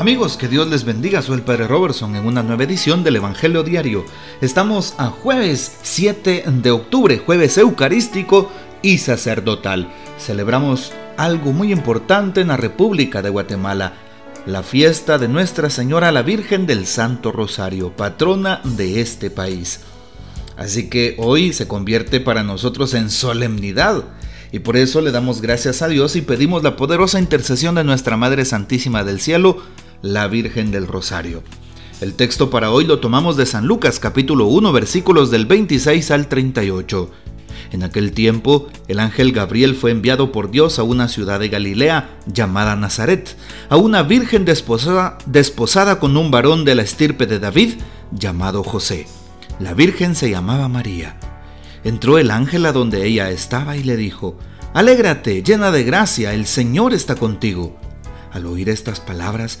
Amigos, que Dios les bendiga. Soy el Padre Robertson en una nueva edición del Evangelio Diario. Estamos a jueves 7 de octubre, jueves eucarístico y sacerdotal. Celebramos algo muy importante en la República de Guatemala, la fiesta de Nuestra Señora la Virgen del Santo Rosario, patrona de este país. Así que hoy se convierte para nosotros en solemnidad y por eso le damos gracias a Dios y pedimos la poderosa intercesión de nuestra Madre Santísima del Cielo, la Virgen del Rosario. El texto para hoy lo tomamos de San Lucas capítulo 1 versículos del 26 al 38. En aquel tiempo, el ángel Gabriel fue enviado por Dios a una ciudad de Galilea llamada Nazaret, a una virgen desposada, desposada con un varón de la estirpe de David llamado José. La virgen se llamaba María. Entró el ángel a donde ella estaba y le dijo, Alégrate, llena de gracia, el Señor está contigo. Al oír estas palabras,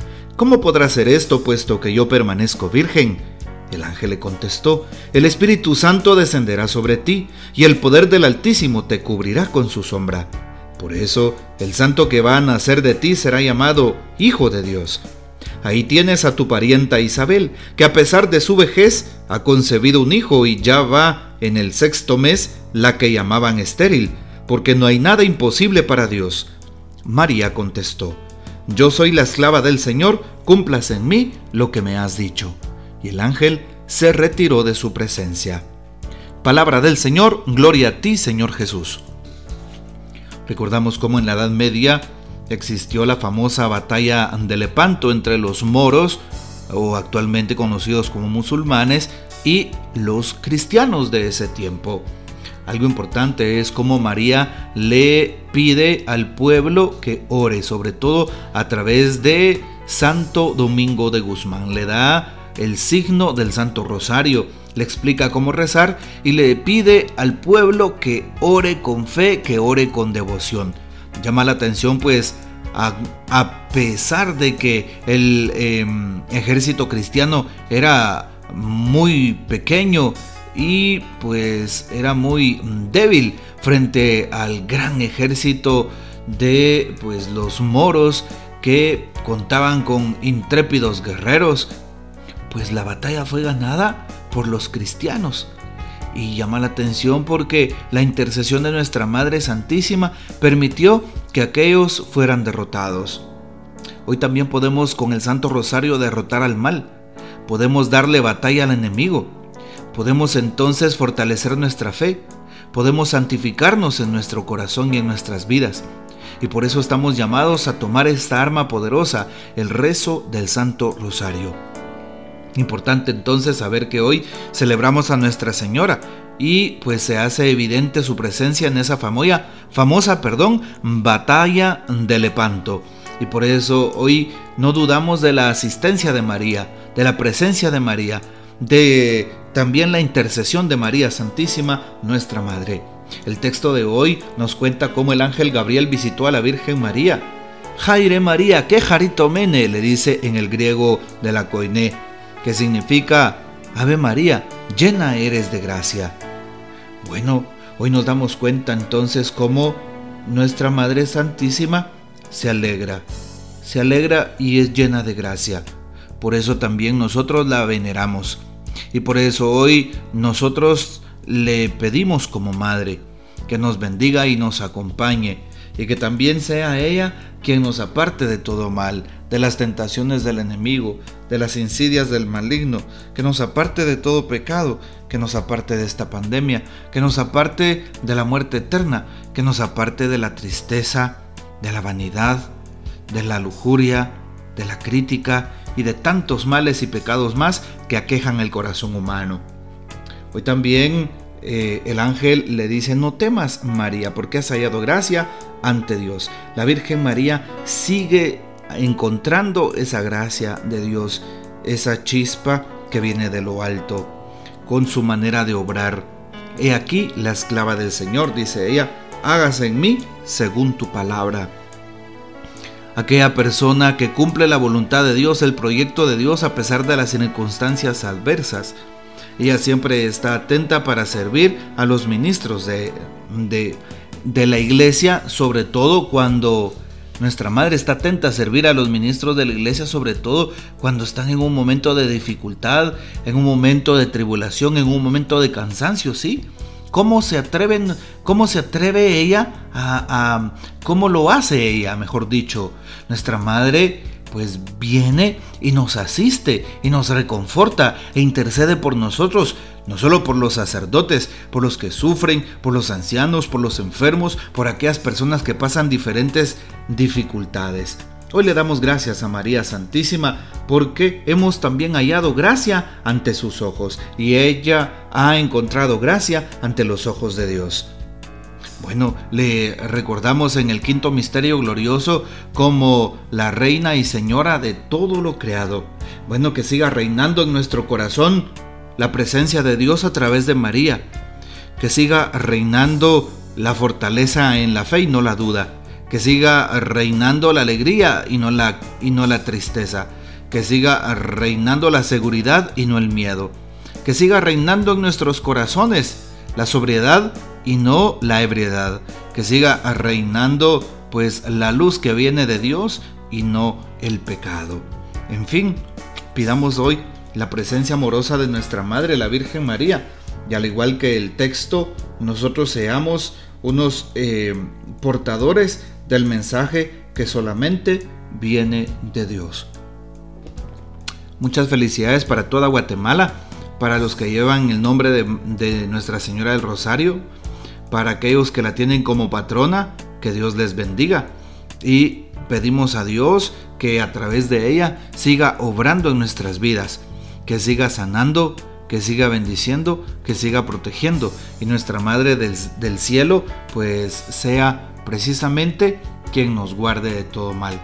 ¿Cómo podrá ser esto puesto que yo permanezco virgen? El ángel le contestó, El Espíritu Santo descenderá sobre ti, y el poder del Altísimo te cubrirá con su sombra. Por eso, el santo que va a nacer de ti será llamado Hijo de Dios. Ahí tienes a tu parienta Isabel, que a pesar de su vejez ha concebido un hijo y ya va en el sexto mes la que llamaban estéril, porque no hay nada imposible para Dios. María contestó, Yo soy la esclava del Señor, cumplas en mí lo que me has dicho. Y el ángel se retiró de su presencia. Palabra del Señor, gloria a ti, Señor Jesús. Recordamos cómo en la Edad Media existió la famosa batalla de Lepanto entre los moros, o actualmente conocidos como musulmanes, y los cristianos de ese tiempo. Algo importante es cómo María le pide al pueblo que ore, sobre todo a través de Santo Domingo de Guzmán. Le da el signo del Santo Rosario, le explica cómo rezar y le pide al pueblo que ore con fe, que ore con devoción. Llama la atención pues a, pesar de que el em, ejército cristiano era muy pequeño y pues era muy débil frente al gran ejército de pues los moros que contaban con intrépidos guerreros, pues la batalla fue ganada por los cristianos. Y llama la atención porque la intercesión de nuestra Madre Santísima permitió que aquellos fueran derrotados. Hoy también podemos con el Santo Rosario derrotar al mal, podemos darle batalla al enemigo, podemos entonces fortalecer nuestra fe, podemos santificarnos en nuestro corazón y en nuestras vidas. Y por eso estamos llamados a tomar esta arma poderosa, el rezo del Santo Rosario. Importante entonces saber que hoy celebramos a Nuestra Señora y pues se hace evidente su presencia en esa famosa, famosa perdón, batalla de Lepanto. Y por eso hoy no dudamos de la asistencia de María, de la presencia de María, de también la intercesión de María Santísima, nuestra Madre. El texto de hoy nos cuenta cómo el ángel Gabriel visitó a la Virgen María. Jaire María, jarito mene, le dice en el griego de la coiné que significa Ave María, llena eres de gracia. Bueno, hoy nos damos cuenta entonces cómo nuestra Madre Santísima se alegra, se alegra y es llena de gracia. Por eso también nosotros la veneramos. Y por eso hoy nosotros le pedimos como Madre que nos bendiga y nos acompañe y que también sea ella quien nos aparte de todo mal, de las tentaciones del enemigo, de las insidias del maligno, que nos aparte de todo pecado, que nos aparte de esta pandemia, que nos aparte de la muerte eterna, que nos aparte de la tristeza, de la vanidad, de la lujuria, de la crítica y de tantos males y pecados más que aquejan el corazón humano. Hoy también eh, el ángel le dice, no temas María, porque has hallado gracia ante Dios. La Virgen María sigue encontrando esa gracia de Dios, esa chispa que viene de lo alto, con su manera de obrar. He aquí la esclava del Señor, dice ella, hágase en mí según tu palabra. Aquella persona que cumple la voluntad de Dios, el proyecto de Dios a pesar de las circunstancias adversas. Ella siempre está atenta para servir a los ministros de, de, la iglesia, sobre todo cuando nuestra madre está atenta a servir a los ministros de la iglesia, sobre todo cuando están en un momento de dificultad, en un momento de tribulación, en un momento de cansancio, ¿sí? ¿Cómo se atreven, cómo se atreve ella a, a cómo lo hace ella, mejor dicho? Nuestra madre pues viene y nos asiste y nos reconforta e intercede por nosotros, no solo por los sacerdotes, por los que sufren, por los ancianos, por los enfermos, por aquellas personas que pasan diferentes dificultades. Hoy le damos gracias a María Santísima porque hemos también hallado gracia ante sus ojos y ella ha encontrado gracia ante los ojos de Dios. Bueno, le recordamos en el quinto misterio glorioso como la reina y señora de todo lo creado. Bueno, que siga reinando en nuestro corazón la presencia de Dios a través de María. Que siga reinando la fortaleza en la fe y no la duda. Que siga reinando la alegría y no la, y no la tristeza. Que siga reinando la seguridad y no el miedo. Que siga reinando en nuestros corazones la sobriedad y no la ebriedad, que siga reinando pues la luz que viene de Dios y no el pecado. En fin, pidamos hoy la presencia amorosa de nuestra Madre, la Virgen María, y al igual que el texto, nosotros seamos unos eh, portadores del mensaje que solamente viene de Dios. Muchas felicidades para toda Guatemala, para los que llevan el nombre de, Nuestra Señora del Rosario, para aquellos que la tienen como patrona, que Dios les bendiga. Y pedimos a Dios que a través de ella siga obrando en nuestras vidas, que siga sanando, que siga bendiciendo, que siga protegiendo. Y nuestra Madre del cielo pues sea precisamente quien nos guarde de todo mal.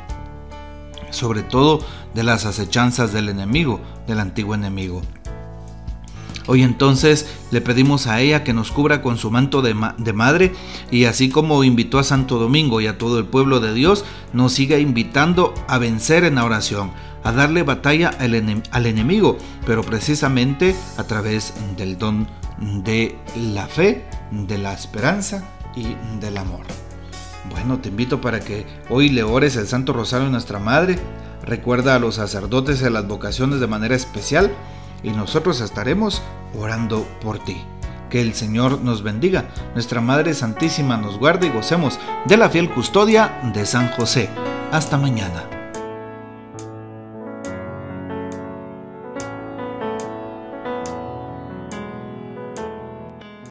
Sobre todo de las acechanzas del enemigo, del antiguo enemigo. Hoy entonces le pedimos a ella que nos cubra con su manto de, madre y así como invitó a Santo Domingo y a todo el pueblo de Dios, nos siga invitando a vencer en la oración, a darle batalla al, al enemigo, pero precisamente a través del don de la fe, de la esperanza y del amor. Bueno, te invito para que hoy le ores el Santo Rosario a nuestra Madre. Recuerda a los sacerdotes y a las vocaciones de manera especial y nosotros estaremos orando por ti. Que el Señor nos bendiga, nuestra Madre Santísima nos guarde y gocemos de la fiel custodia de San José. Hasta mañana.